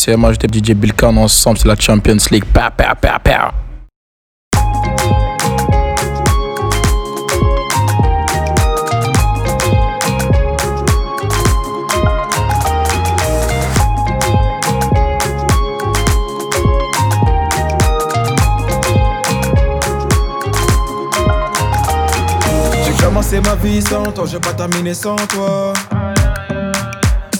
c'est MHD DJ Bilkan ensemble, c'est la Champions League. Pa, pa, pa, pa. J'ai commencé ma vie sans toi, j'ai pas terminé sans toi.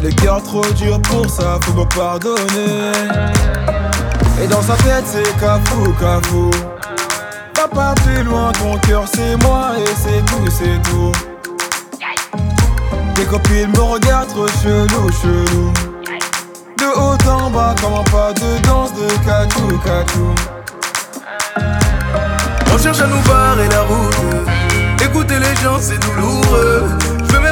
J'ai le cœur trop dur pour ça, faut me pardonner. Et dans sa tête, c'est cafou, cafou. Papa, plus loin, ton cœur, c'est moi et c'est tout, c'est tout. Tes copines me regardent trop chelou, chelou. De haut en bas, comment pas de danse de catou, catou. On cherche à nous barrer la route. Écouter les gens, c'est douloureux.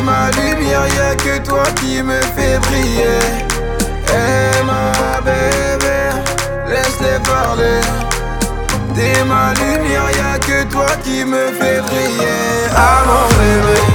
T'es ma lumière, y'a que toi qui me fait briller. Eh ma bébé, laisse-les parler. T'es ma lumière, y'a que toi qui me fait briller. Ah mon bébé.